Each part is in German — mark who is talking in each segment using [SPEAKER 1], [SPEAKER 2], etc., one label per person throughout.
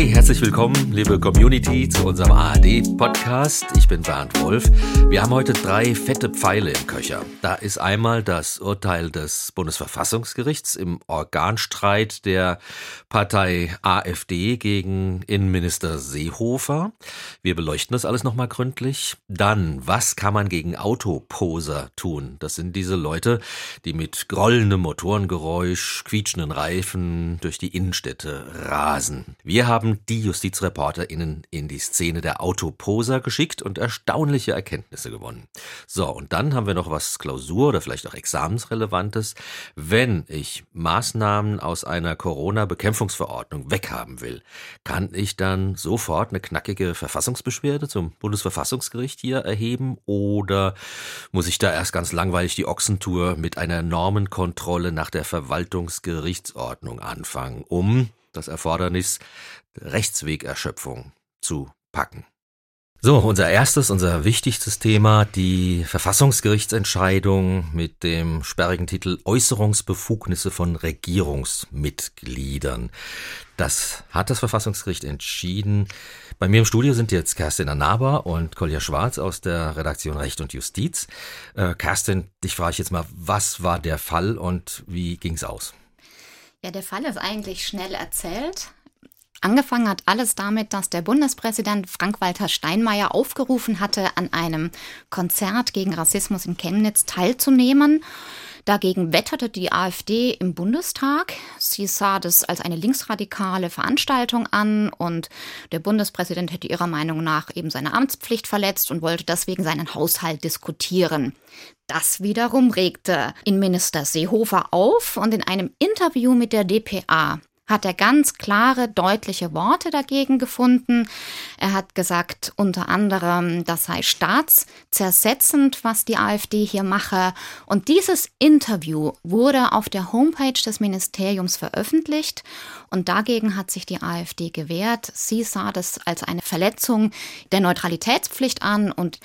[SPEAKER 1] Hey, herzlich willkommen, liebe Community, zu unserem ARD-Podcast. Ich bin Bernd Wolf. Wir haben heute drei fette Pfeile im Köcher. Da ist einmal das Urteil des Bundesverfassungsgerichts im Organstreit der Partei AfD gegen Innenminister Seehofer. Wir beleuchten das alles nochmal gründlich. Dann, was kann man gegen Autoposer tun? Das sind diese Leute, die mit grollendem Motorengeräusch, quietschenden Reifen durch die Innenstädte rasen. Wir haben haben die JustizreporterInnen in die Szene der Autoposer geschickt und erstaunliche Erkenntnisse gewonnen. So, und dann haben wir noch was Klausur oder vielleicht auch Examensrelevantes. Wenn ich Maßnahmen aus einer Corona-Bekämpfungsverordnung weghaben will, kann ich dann sofort eine knackige Verfassungsbeschwerde zum Bundesverfassungsgericht hier erheben oder muss ich da erst ganz langweilig die Ochsentour mit einer Normenkontrolle nach der Verwaltungsgerichtsordnung anfangen, um das Erfordernis Rechtswegerschöpfung zu packen. So, unser erstes, unser wichtigstes Thema, die Verfassungsgerichtsentscheidung mit dem sperrigen Titel Äußerungsbefugnisse von Regierungsmitgliedern. Das hat das Verfassungsgericht entschieden. Bei mir im Studio sind jetzt Kerstin Anaba und Kolja Schwarz aus der Redaktion Recht und Justiz. Äh, Kerstin, dich frage ich jetzt mal, was war der Fall und wie ging's aus?
[SPEAKER 2] Ja, der Fall ist eigentlich schnell erzählt. Angefangen hat alles damit, dass der Bundespräsident Frank-Walter Steinmeier aufgerufen hatte, an einem Konzert gegen Rassismus in Chemnitz teilzunehmen. Dagegen wetterte die AfD im Bundestag. Sie sah das als eine linksradikale Veranstaltung an und der Bundespräsident hätte ihrer Meinung nach eben seine Amtspflicht verletzt und wollte deswegen seinen Haushalt diskutieren. Das wiederum regte Innenminister Seehofer auf und in einem Interview mit der DPA hat er ganz klare, deutliche Worte dagegen gefunden. Er hat gesagt, unter anderem, das sei staatszersetzend, was die AfD hier mache. Und dieses Interview wurde auf der Homepage des Ministeriums veröffentlicht. Und dagegen hat sich die AfD gewehrt. Sie sah das als eine Verletzung der Neutralitätspflicht an und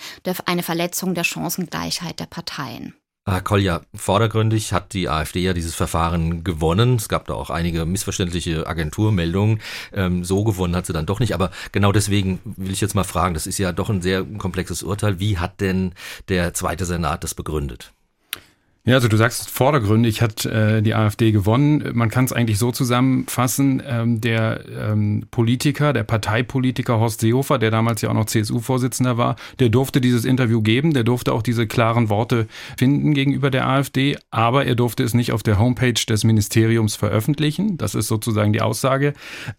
[SPEAKER 2] eine Verletzung der Chancengleichheit der Parteien.
[SPEAKER 1] Herr Kolja, vordergründig hat die AfD ja dieses Verfahren gewonnen. Es gab da auch einige missverständliche Agenturmeldungen. Ähm, so gewonnen hat sie dann doch nicht. Aber genau deswegen will ich jetzt mal fragen, das ist ja doch ein sehr komplexes Urteil. Wie hat denn der zweite Senat das begründet?
[SPEAKER 3] Ja, also du sagst vordergründig hat äh, die AfD gewonnen. Man kann es eigentlich so zusammenfassen, ähm, der ähm, Politiker, der Parteipolitiker Horst Seehofer, der damals ja auch noch CSU-Vorsitzender war, der durfte dieses Interview geben, der durfte auch diese klaren Worte finden gegenüber der AfD, aber er durfte es nicht auf der Homepage des Ministeriums veröffentlichen. Das ist sozusagen die Aussage.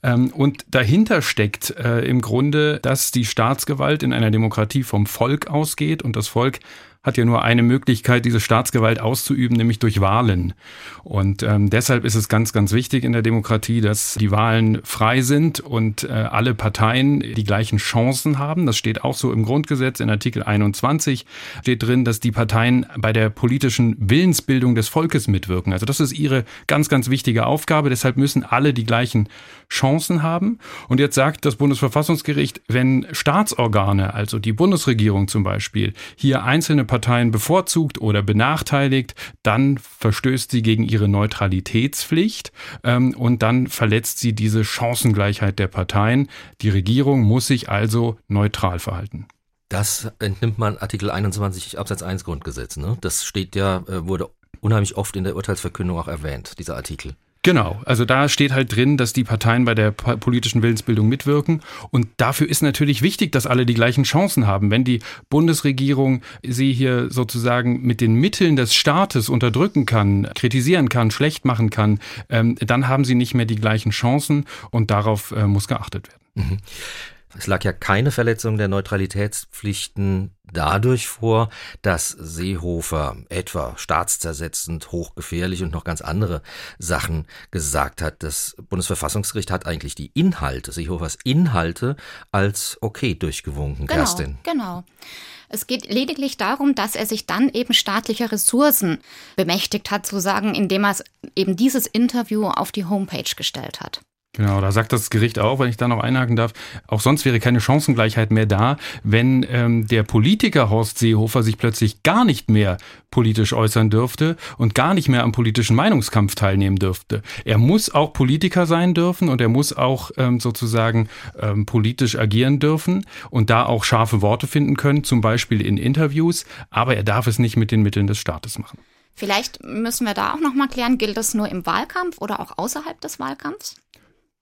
[SPEAKER 3] Ähm, und dahinter steckt äh, im Grunde, dass die Staatsgewalt in einer Demokratie vom Volk ausgeht und das Volk hat ja nur eine Möglichkeit, diese Staatsgewalt auszuüben, nämlich durch Wahlen. Und ähm, deshalb ist es ganz, ganz wichtig in der Demokratie, dass die Wahlen frei sind und äh, alle Parteien die gleichen Chancen haben. Das steht auch so im Grundgesetz in Artikel 21 steht drin, dass die Parteien bei der politischen Willensbildung des Volkes mitwirken. Also das ist ihre ganz, ganz wichtige Aufgabe. Deshalb müssen alle die gleichen Chancen haben. Und jetzt sagt das Bundesverfassungsgericht, wenn Staatsorgane, also die Bundesregierung zum Beispiel, hier einzelne Parteien bevorzugt oder benachteiligt, dann verstößt sie gegen ihre Neutralitätspflicht ähm, und dann verletzt sie diese Chancengleichheit der Parteien. Die Regierung muss sich also neutral verhalten.
[SPEAKER 1] Das entnimmt man Artikel 21 Absatz 1 Grundgesetz. Ne? Das steht ja, äh, wurde unheimlich oft in der Urteilsverkündung auch erwähnt, dieser Artikel.
[SPEAKER 3] Genau, also da steht halt drin, dass die Parteien bei der politischen Willensbildung mitwirken. Und dafür ist natürlich wichtig, dass alle die gleichen Chancen haben. Wenn die Bundesregierung sie hier sozusagen mit den Mitteln des Staates unterdrücken kann, kritisieren kann, schlecht machen kann, ähm, dann haben sie nicht mehr die gleichen Chancen und darauf äh, muss geachtet werden. Mhm.
[SPEAKER 1] Es lag ja keine Verletzung der Neutralitätspflichten dadurch vor, dass Seehofer etwa staatszersetzend, hochgefährlich und noch ganz andere Sachen gesagt hat. Das Bundesverfassungsgericht hat eigentlich die Inhalte, Seehofers Inhalte als okay durchgewunken,
[SPEAKER 2] genau, Kerstin. Genau. Es geht lediglich darum, dass er sich dann eben staatlicher Ressourcen bemächtigt hat, zu sagen, indem er eben dieses Interview auf die Homepage gestellt hat.
[SPEAKER 3] Genau, da sagt das Gericht auch, wenn ich da noch einhaken darf, auch sonst wäre keine Chancengleichheit mehr da, wenn ähm, der Politiker Horst Seehofer sich plötzlich gar nicht mehr politisch äußern dürfte und gar nicht mehr am politischen Meinungskampf teilnehmen dürfte. Er muss auch Politiker sein dürfen und er muss auch ähm, sozusagen ähm, politisch agieren dürfen und da auch scharfe Worte finden können, zum Beispiel in Interviews, aber er darf es nicht mit den Mitteln des Staates machen.
[SPEAKER 2] Vielleicht müssen wir da auch noch mal klären, gilt das nur im Wahlkampf oder auch außerhalb des Wahlkampfs?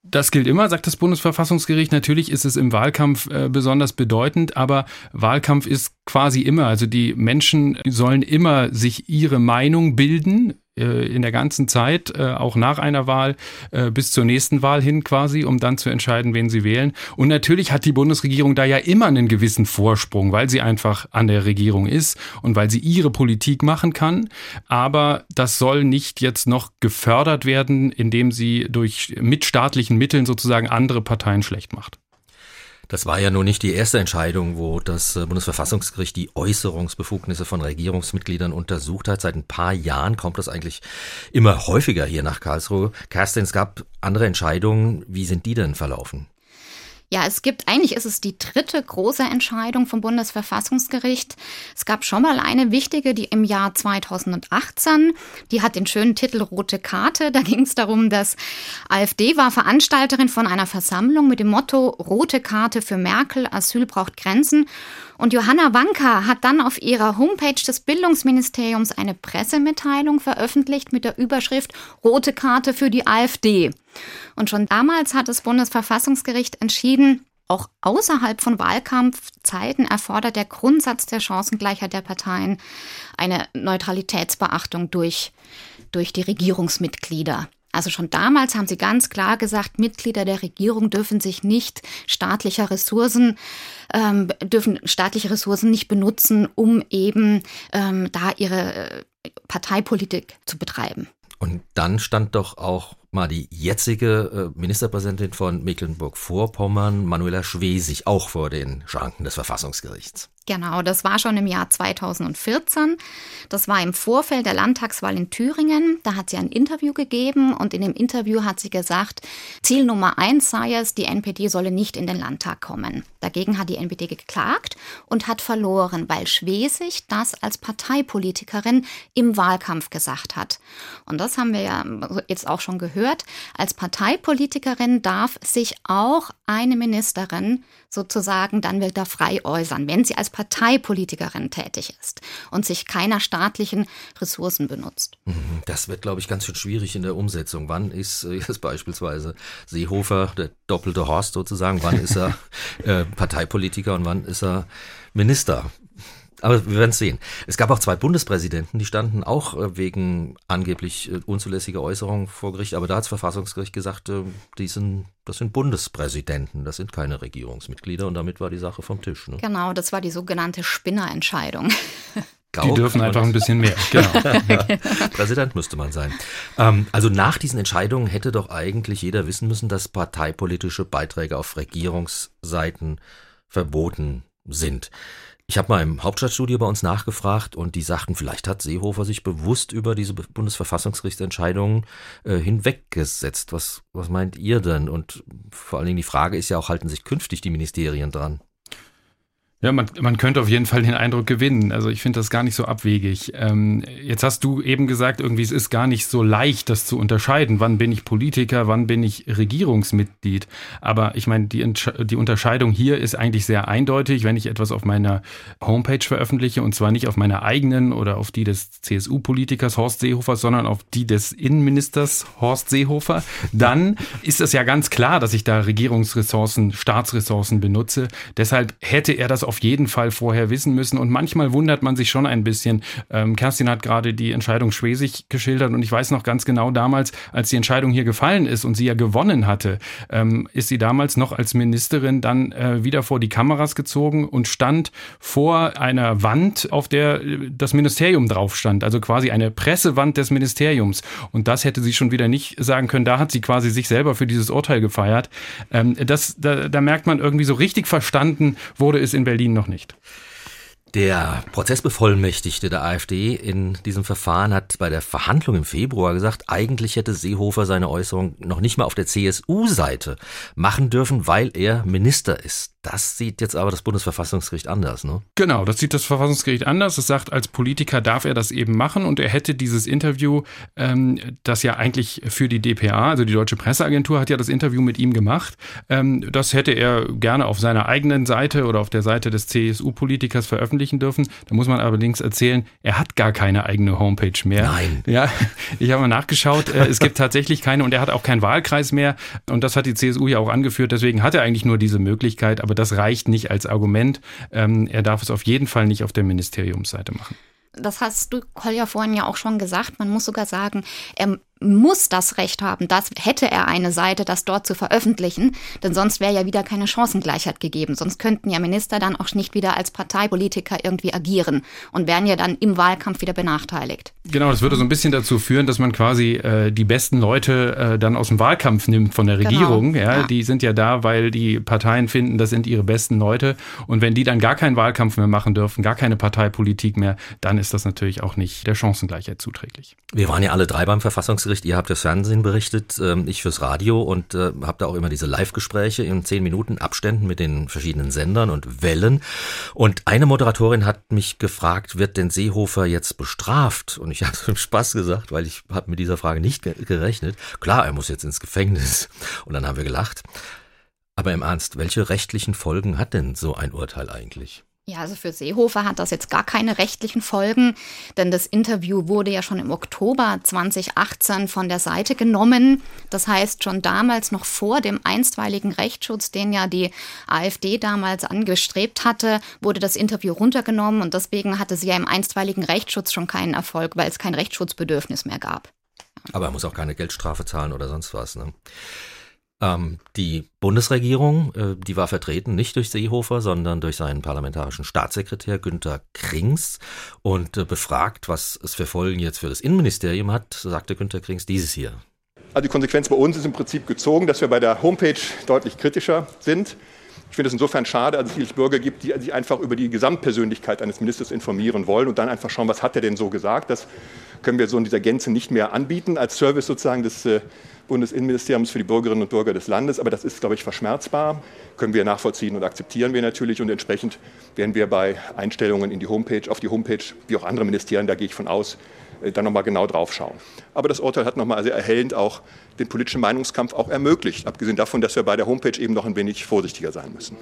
[SPEAKER 3] Das gilt immer, sagt das Bundesverfassungsgericht. Natürlich ist es im Wahlkampf äh, besonders bedeutend, aber Wahlkampf ist quasi immer. Also die Menschen sollen immer sich ihre Meinung bilden in der ganzen Zeit, äh, auch nach einer Wahl, äh, bis zur nächsten Wahl hin quasi, um dann zu entscheiden, wen sie wählen. Und natürlich hat die Bundesregierung da ja immer einen gewissen Vorsprung, weil sie einfach an der Regierung ist und weil sie ihre Politik machen kann. Aber das soll nicht jetzt noch gefördert werden, indem sie durch mitstaatlichen Mitteln sozusagen andere Parteien schlecht macht.
[SPEAKER 1] Das war ja nun nicht die erste Entscheidung, wo das äh, Bundesverfassungsgericht die Äußerungsbefugnisse von Regierungsmitgliedern untersucht hat. Seit ein paar Jahren kommt das eigentlich immer häufiger hier nach Karlsruhe. Kerstin, es gab andere Entscheidungen. Wie sind die denn verlaufen?
[SPEAKER 2] Ja, es gibt, eigentlich ist es die dritte große Entscheidung vom Bundesverfassungsgericht. Es gab schon mal eine wichtige, die im Jahr 2018, die hat den schönen Titel Rote Karte. Da ging es darum, dass AfD war Veranstalterin von einer Versammlung mit dem Motto Rote Karte für Merkel, Asyl braucht Grenzen. Und Johanna Wanka hat dann auf ihrer Homepage des Bildungsministeriums eine Pressemitteilung veröffentlicht mit der Überschrift Rote Karte für die AfD. Und schon damals hat das Bundesverfassungsgericht entschieden, auch außerhalb von Wahlkampfzeiten erfordert der Grundsatz der Chancengleichheit der Parteien eine Neutralitätsbeachtung durch, durch die Regierungsmitglieder. Also schon damals haben sie ganz klar gesagt, Mitglieder der Regierung dürfen sich nicht staatlicher Ressourcen, ähm, dürfen staatliche Ressourcen nicht benutzen, um eben ähm, da ihre äh, Parteipolitik zu betreiben.
[SPEAKER 1] Und dann stand doch auch mal die jetzige äh, Ministerpräsidentin von Mecklenburg-Vorpommern, Manuela Schwesig, auch vor den Schranken des Verfassungsgerichts.
[SPEAKER 2] Genau, das war schon im Jahr 2014. Das war im Vorfeld der Landtagswahl in Thüringen. Da hat sie ein Interview gegeben und in dem Interview hat sie gesagt, Ziel Nummer eins sei es, die NPD solle nicht in den Landtag kommen. Dagegen hat die NPD geklagt und hat verloren, weil Schwesig das als Parteipolitikerin im Wahlkampf gesagt hat. Und das haben wir ja jetzt auch schon gehört. Als Parteipolitikerin darf sich auch eine Ministerin sozusagen dann wieder frei äußern, wenn sie als Parteipolitikerin tätig ist und sich keiner staatlichen Ressourcen benutzt.
[SPEAKER 1] Mhm, das wird, glaube ich, ganz schön schwierig in der Umsetzung. Wann ist äh, jetzt beispielsweise Seehofer, der doppelte Horst sozusagen, wann ist er äh, Parteipolitiker und wann ist er Minister? Aber wir werden es sehen. Es gab auch zwei Bundespräsidenten, die standen auch äh, wegen angeblich äh, unzulässiger Äußerungen vor Gericht. Aber da hat das Verfassungsgericht gesagt, äh, die sind, das sind Bundespräsidenten, das sind keine Regierungsmitglieder. Und damit war die Sache vom Tisch. Ne?
[SPEAKER 2] Genau, das war die sogenannte Spinnerentscheidung.
[SPEAKER 3] Die dürfen einfach ein bisschen mehr. Genau.
[SPEAKER 1] Präsident müsste man sein. Ähm, also nach diesen Entscheidungen hätte doch eigentlich jeder wissen müssen, dass parteipolitische Beiträge auf Regierungsseiten verboten sind. Ich habe mal im Hauptstadtstudio bei uns nachgefragt und die sagten, vielleicht hat Seehofer sich bewusst über diese Bundesverfassungsgerichtsentscheidungen äh, hinweggesetzt. Was, was meint ihr denn? Und vor allen Dingen die Frage ist ja auch, halten sich künftig die Ministerien dran?
[SPEAKER 3] Ja, man, man könnte auf jeden Fall den Eindruck gewinnen. Also ich finde das gar nicht so abwegig. Ähm, jetzt hast du eben gesagt, irgendwie es ist gar nicht so leicht, das zu unterscheiden. Wann bin ich Politiker, wann bin ich Regierungsmitglied? Aber ich meine, die, die Unterscheidung hier ist eigentlich sehr eindeutig, wenn ich etwas auf meiner Homepage veröffentliche und zwar nicht auf meiner eigenen oder auf die des CSU-Politikers Horst Seehofer, sondern auf die des Innenministers Horst Seehofer, dann ist es ja ganz klar, dass ich da Regierungsressourcen, Staatsressourcen benutze. Deshalb hätte er das auf auf jeden Fall vorher wissen müssen. Und manchmal wundert man sich schon ein bisschen. Ähm, Kerstin hat gerade die Entscheidung Schwesig geschildert und ich weiß noch ganz genau damals, als die Entscheidung hier gefallen ist und sie ja gewonnen hatte, ähm, ist sie damals noch als Ministerin dann äh, wieder vor die Kameras gezogen und stand vor einer Wand, auf der äh, das Ministerium drauf stand. Also quasi eine Pressewand des Ministeriums. Und das hätte sie schon wieder nicht sagen können. Da hat sie quasi sich selber für dieses Urteil gefeiert. Ähm, das, da, da merkt man irgendwie so richtig verstanden wurde es in Berlin Berlin noch nicht.
[SPEAKER 1] Der Prozessbevollmächtigte der AfD in diesem Verfahren hat bei der Verhandlung im Februar gesagt, eigentlich hätte Seehofer seine Äußerung noch nicht mal auf der CSU-Seite machen dürfen, weil er Minister ist. Das sieht jetzt aber das Bundesverfassungsgericht anders, ne?
[SPEAKER 3] Genau, das sieht das Verfassungsgericht anders. Es sagt, als Politiker darf er das eben machen und er hätte dieses Interview, ähm, das ja eigentlich für die DPA, also die Deutsche Presseagentur, hat ja das Interview mit ihm gemacht. Ähm, das hätte er gerne auf seiner eigenen Seite oder auf der Seite des CSU-Politikers veröffentlichen dürfen. Da muss man allerdings erzählen, er hat gar keine eigene Homepage mehr.
[SPEAKER 1] Nein.
[SPEAKER 3] Ja, ich habe mal nachgeschaut. Äh, es gibt tatsächlich keine und er hat auch keinen Wahlkreis mehr. Und das hat die CSU ja auch angeführt. Deswegen hat er eigentlich nur diese Möglichkeit. Aber aber das reicht nicht als Argument. Ähm, er darf es auf jeden Fall nicht auf der Ministeriumsseite machen.
[SPEAKER 2] Das hast du, Kolja, vorhin ja auch schon gesagt. Man muss sogar sagen, er muss das Recht haben, das hätte er eine Seite, das dort zu veröffentlichen, denn sonst wäre ja wieder keine Chancengleichheit gegeben. Sonst könnten ja Minister dann auch nicht wieder als Parteipolitiker irgendwie agieren und wären ja dann im Wahlkampf wieder benachteiligt.
[SPEAKER 3] Genau, das würde so ein bisschen dazu führen, dass man quasi äh, die besten Leute äh, dann aus dem Wahlkampf nimmt von der genau. Regierung. Genau. Ja, ja, Die sind ja da, weil die Parteien finden, das sind ihre besten Leute. Und wenn die dann gar keinen Wahlkampf mehr machen dürfen, gar keine Parteipolitik mehr, dann ist das natürlich auch nicht der Chancengleichheit zuträglich.
[SPEAKER 1] Wir waren ja alle drei beim Verfassungsgericht Bericht, ihr habt das Fernsehen berichtet, ähm, ich fürs Radio und äh, habt da auch immer diese Live-Gespräche in zehn Minuten Abständen mit den verschiedenen Sendern und Wellen. Und eine Moderatorin hat mich gefragt, wird denn Seehofer jetzt bestraft? Und ich habe im Spaß gesagt, weil ich habe mit dieser Frage nicht gerechnet. Klar, er muss jetzt ins Gefängnis. Und dann haben wir gelacht. Aber im Ernst, welche rechtlichen Folgen hat denn so ein Urteil eigentlich?
[SPEAKER 2] Ja, also für Seehofer hat das jetzt gar keine rechtlichen Folgen, denn das Interview wurde ja schon im Oktober 2018 von der Seite genommen. Das heißt, schon damals, noch vor dem einstweiligen Rechtsschutz, den ja die AfD damals angestrebt hatte, wurde das Interview runtergenommen und deswegen hatte sie ja im einstweiligen Rechtsschutz schon keinen Erfolg, weil es kein Rechtsschutzbedürfnis mehr gab.
[SPEAKER 1] Aber er muss auch keine Geldstrafe zahlen oder sonst was, ne? Ähm, die Bundesregierung, äh, die war vertreten nicht durch Seehofer, sondern durch seinen parlamentarischen Staatssekretär Günter Krings und äh, befragt, was es für Folgen jetzt für das Innenministerium hat, sagte Günter Krings dieses hier.
[SPEAKER 4] Also die Konsequenz bei uns ist im Prinzip gezogen, dass wir bei der Homepage deutlich kritischer sind. Ich finde es insofern schade, dass es viele Bürger gibt, die sich einfach über die Gesamtpersönlichkeit eines Ministers informieren wollen und dann einfach schauen, was hat er denn so gesagt. Das können wir so in dieser Gänze nicht mehr anbieten als Service sozusagen des äh, Bundesinnenministeriums für die Bürgerinnen und Bürger des Landes. Aber das ist, glaube ich, verschmerzbar, können wir nachvollziehen und akzeptieren wir natürlich. Und entsprechend werden wir bei Einstellungen in die Homepage, auf die Homepage, wie auch andere Ministerien, da gehe ich von aus, äh, dann nochmal genau drauf schauen. Aber das Urteil hat nochmal sehr erhellend auch den politischen Meinungskampf auch ermöglicht, abgesehen davon, dass wir bei der Homepage eben noch ein wenig vorsichtiger sein müssen.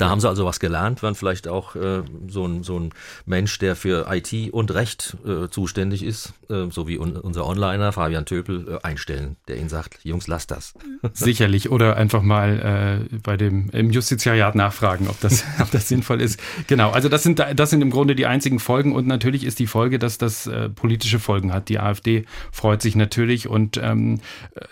[SPEAKER 1] Da haben sie also was gelernt, waren vielleicht auch äh, so, ein, so ein Mensch, der für IT und Recht äh, zuständig ist, äh, so wie un unser Onliner Fabian Töpel äh, einstellen, der ihnen sagt, Jungs, lasst das.
[SPEAKER 3] Sicherlich. Oder einfach mal äh, bei dem im Justiziariat nachfragen, ob das, ob das sinnvoll ist. Genau, also das sind, das sind im Grunde die einzigen Folgen und natürlich ist die Folge, dass das äh, politische Folgen hat. Die AfD freut sich natürlich und ähm,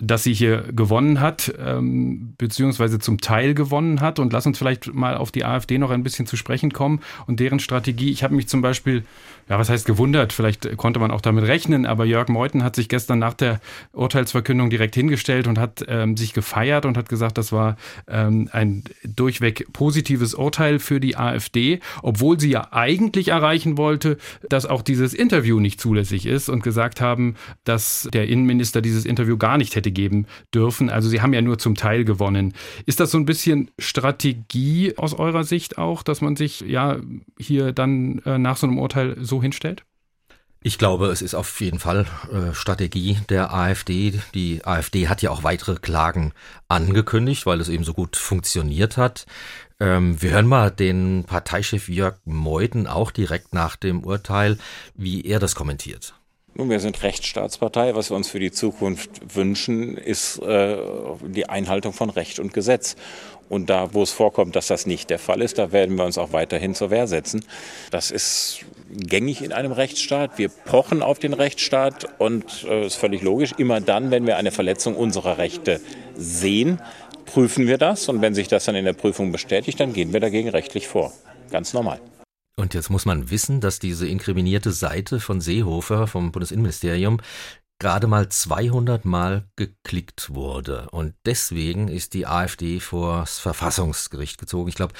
[SPEAKER 3] dass sie hier gewonnen hat, ähm, beziehungsweise zum Teil gewonnen hat. Und lass uns vielleicht mal auf die AfD noch ein bisschen zu sprechen kommen und deren Strategie. Ich habe mich zum Beispiel, ja, was heißt gewundert, vielleicht konnte man auch damit rechnen, aber Jörg Meuthen hat sich gestern nach der Urteilsverkündung direkt hingestellt und hat ähm, sich gefeiert und hat gesagt, das war ähm, ein durchweg positives Urteil für die AfD, obwohl sie ja eigentlich erreichen wollte, dass auch dieses Interview nicht zulässig ist und gesagt haben, dass der Innenminister dieses Interview gar nicht hätte geben dürfen. Also sie haben ja nur zum Teil gewonnen. Ist das so ein bisschen Strategie aus eurer Sicht auch, dass man sich ja hier dann äh, nach so einem Urteil so hinstellt?
[SPEAKER 1] Ich glaube, es ist auf jeden Fall äh, Strategie der AfD. Die AfD hat ja auch weitere Klagen angekündigt, weil es eben so gut funktioniert hat. Ähm, wir hören mal den Parteichef Jörg Meuthen auch direkt nach dem Urteil, wie er das kommentiert.
[SPEAKER 5] Nun, wir sind Rechtsstaatspartei. Was wir uns für die Zukunft wünschen, ist äh, die Einhaltung von Recht und Gesetz. Und da, wo es vorkommt, dass das nicht der Fall ist, da werden wir uns auch weiterhin zur Wehr setzen. Das ist gängig in einem Rechtsstaat. Wir pochen auf den Rechtsstaat und es äh, ist völlig logisch. Immer dann, wenn wir eine Verletzung unserer Rechte sehen, prüfen wir das. Und wenn sich das dann in der Prüfung bestätigt, dann gehen wir dagegen rechtlich vor. Ganz normal.
[SPEAKER 1] Und jetzt muss man wissen, dass diese inkriminierte Seite von Seehofer vom Bundesinnenministerium gerade mal 200 Mal geklickt wurde. Und deswegen ist die AfD vor das Verfassungsgericht gezogen. Ich glaube,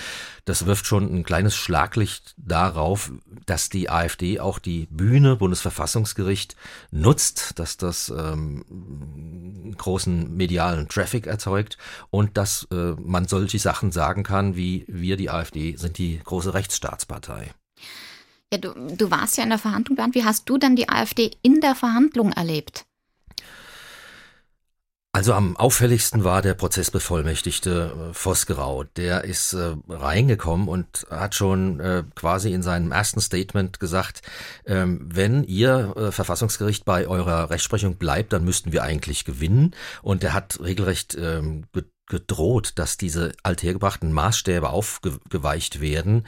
[SPEAKER 1] das wirft schon ein kleines Schlaglicht darauf, dass die AfD auch die Bühne Bundesverfassungsgericht nutzt, dass das ähm, großen medialen Traffic erzeugt und dass äh, man solche Sachen sagen kann, wie wir, die AfD, sind die große Rechtsstaatspartei.
[SPEAKER 2] Ja, du, du warst ja in der Verhandlung, Bernd. Wie hast du denn die AfD in der Verhandlung erlebt?
[SPEAKER 1] Also am auffälligsten war der Prozessbevollmächtigte äh, Vosgerau. Der ist äh, reingekommen und hat schon äh, quasi in seinem ersten Statement gesagt, ähm, wenn ihr äh, Verfassungsgericht bei eurer Rechtsprechung bleibt, dann müssten wir eigentlich gewinnen. Und er hat regelrecht ähm, gedroht, dass diese althergebrachten Maßstäbe aufgeweicht werden.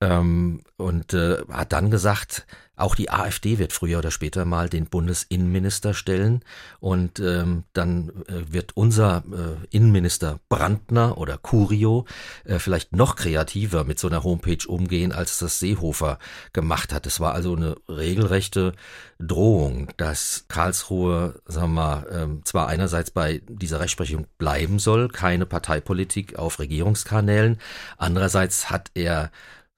[SPEAKER 1] Ähm, und äh, hat dann gesagt, auch die AfD wird früher oder später mal den Bundesinnenminister stellen und ähm, dann äh, wird unser äh, Innenminister Brandner oder Curio äh, vielleicht noch kreativer mit so einer Homepage umgehen, als das Seehofer gemacht hat. Es war also eine regelrechte Drohung, dass Karlsruhe, sagen wir ähm, zwar einerseits bei dieser Rechtsprechung bleiben soll, keine Parteipolitik auf Regierungskanälen, andererseits hat er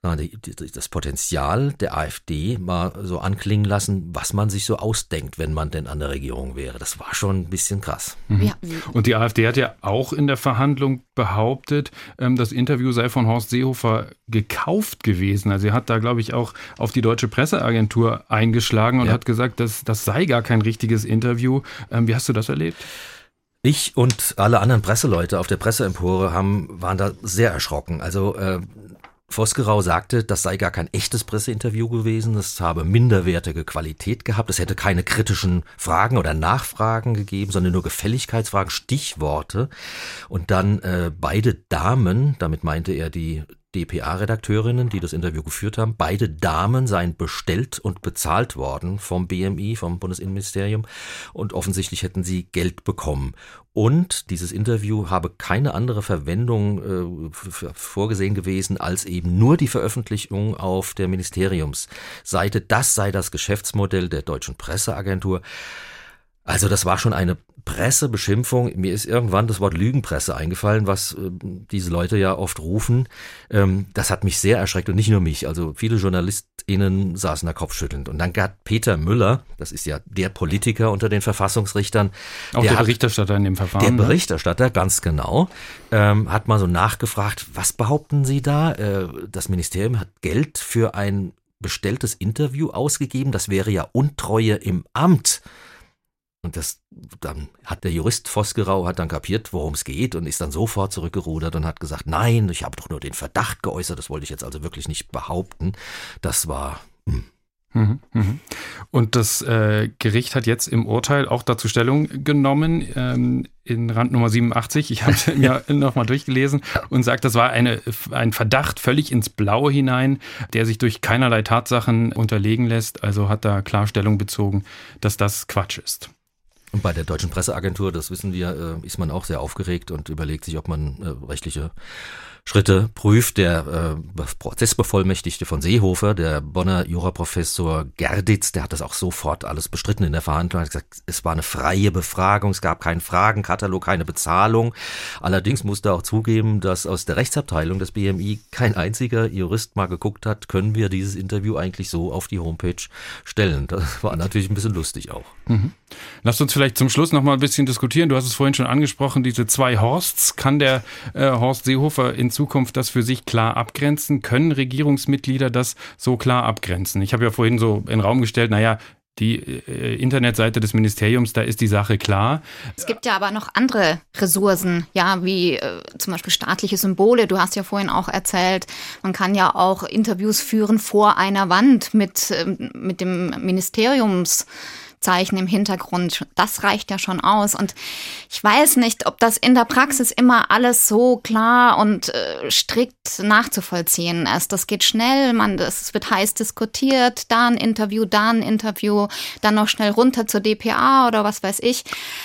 [SPEAKER 1] das Potenzial der AfD mal so anklingen lassen, was man sich so ausdenkt, wenn man denn an der Regierung wäre. Das war schon ein bisschen krass.
[SPEAKER 3] Mhm. Ja. Und die AfD hat ja auch in der Verhandlung behauptet, ähm, das Interview sei von Horst Seehofer gekauft gewesen. Also er hat da, glaube ich, auch auf die deutsche Presseagentur eingeschlagen und ja. hat gesagt, dass das sei gar kein richtiges Interview. Ähm, wie hast du das erlebt?
[SPEAKER 1] Ich und alle anderen Presseleute auf der Presseempore haben, waren da sehr erschrocken. Also äh, Vosgerau sagte, das sei gar kein echtes Presseinterview gewesen, es habe minderwertige Qualität gehabt, es hätte keine kritischen Fragen oder Nachfragen gegeben, sondern nur Gefälligkeitsfragen, Stichworte. Und dann äh, beide Damen, damit meinte er die DPA-Redakteurinnen, die das Interview geführt haben. Beide Damen seien bestellt und bezahlt worden vom BMI, vom Bundesinnenministerium, und offensichtlich hätten sie Geld bekommen. Und dieses Interview habe keine andere Verwendung äh, vorgesehen gewesen als eben nur die Veröffentlichung auf der Ministeriumsseite. Das sei das Geschäftsmodell der deutschen Presseagentur. Also das war schon eine Pressebeschimpfung. Mir ist irgendwann das Wort Lügenpresse eingefallen, was äh, diese Leute ja oft rufen. Ähm, das hat mich sehr erschreckt und nicht nur mich. Also viele JournalistInnen saßen da kopfschüttelnd. Und dann hat Peter Müller, das ist ja der Politiker unter den Verfassungsrichtern.
[SPEAKER 3] Auch der, der Berichterstatter in dem Verfahren.
[SPEAKER 1] Der ne? Berichterstatter, ganz genau, ähm, hat mal so nachgefragt, was behaupten Sie da? Äh, das Ministerium hat Geld für ein bestelltes Interview ausgegeben. Das wäre ja Untreue im Amt. Und das, dann hat der Jurist Vosgerau hat dann kapiert, worum es geht und ist dann sofort zurückgerudert und hat gesagt, nein, ich habe doch nur den Verdacht geäußert, das wollte ich jetzt also wirklich nicht behaupten. Das war. Mh. Hm.
[SPEAKER 3] Mhm, mhm. Und das äh, Gericht hat jetzt im Urteil auch dazu Stellung genommen, ähm, in Rand Nummer 87, ich habe mir nochmal durchgelesen und sagt, das war eine, ein Verdacht völlig ins Blaue hinein, der sich durch keinerlei Tatsachen unterlegen lässt. Also hat da Klarstellung bezogen, dass das Quatsch ist.
[SPEAKER 1] Und bei der deutschen Presseagentur, das wissen wir, äh, ist man auch sehr aufgeregt und überlegt sich, ob man äh, rechtliche Schritte prüft. Der äh, Prozessbevollmächtigte von Seehofer, der Bonner Juraprofessor Gerditz, der hat das auch sofort alles bestritten in der Verhandlung. Er hat gesagt, es war eine freie Befragung, es gab keinen Fragenkatalog, keine Bezahlung. Allerdings musste er auch zugeben, dass aus der Rechtsabteilung des BMI kein einziger Jurist mal geguckt hat, können wir dieses Interview eigentlich so auf die Homepage stellen. Das war natürlich ein bisschen lustig auch.
[SPEAKER 3] Mhm. Lass uns vielleicht zum Schluss noch mal ein bisschen diskutieren. Du hast es vorhin schon angesprochen, diese zwei Horsts. Kann der äh, Horst Seehofer in Zukunft das für sich klar abgrenzen? Können Regierungsmitglieder das so klar abgrenzen? Ich habe ja vorhin so in den Raum gestellt, naja, die äh, Internetseite des Ministeriums, da ist die Sache klar.
[SPEAKER 2] Es gibt ja aber noch andere Ressourcen, ja, wie äh, zum Beispiel staatliche Symbole. Du hast ja vorhin auch erzählt, man kann ja auch Interviews führen vor einer Wand mit, äh, mit dem Ministeriums. Zeichen im Hintergrund. Das reicht ja schon aus. Und ich weiß nicht, ob das in der Praxis immer alles so klar und äh, strikt nachzuvollziehen ist. Das geht schnell, man, es wird heiß diskutiert, da ein Interview, da ein Interview, dann noch schnell runter zur DPA oder was weiß ich.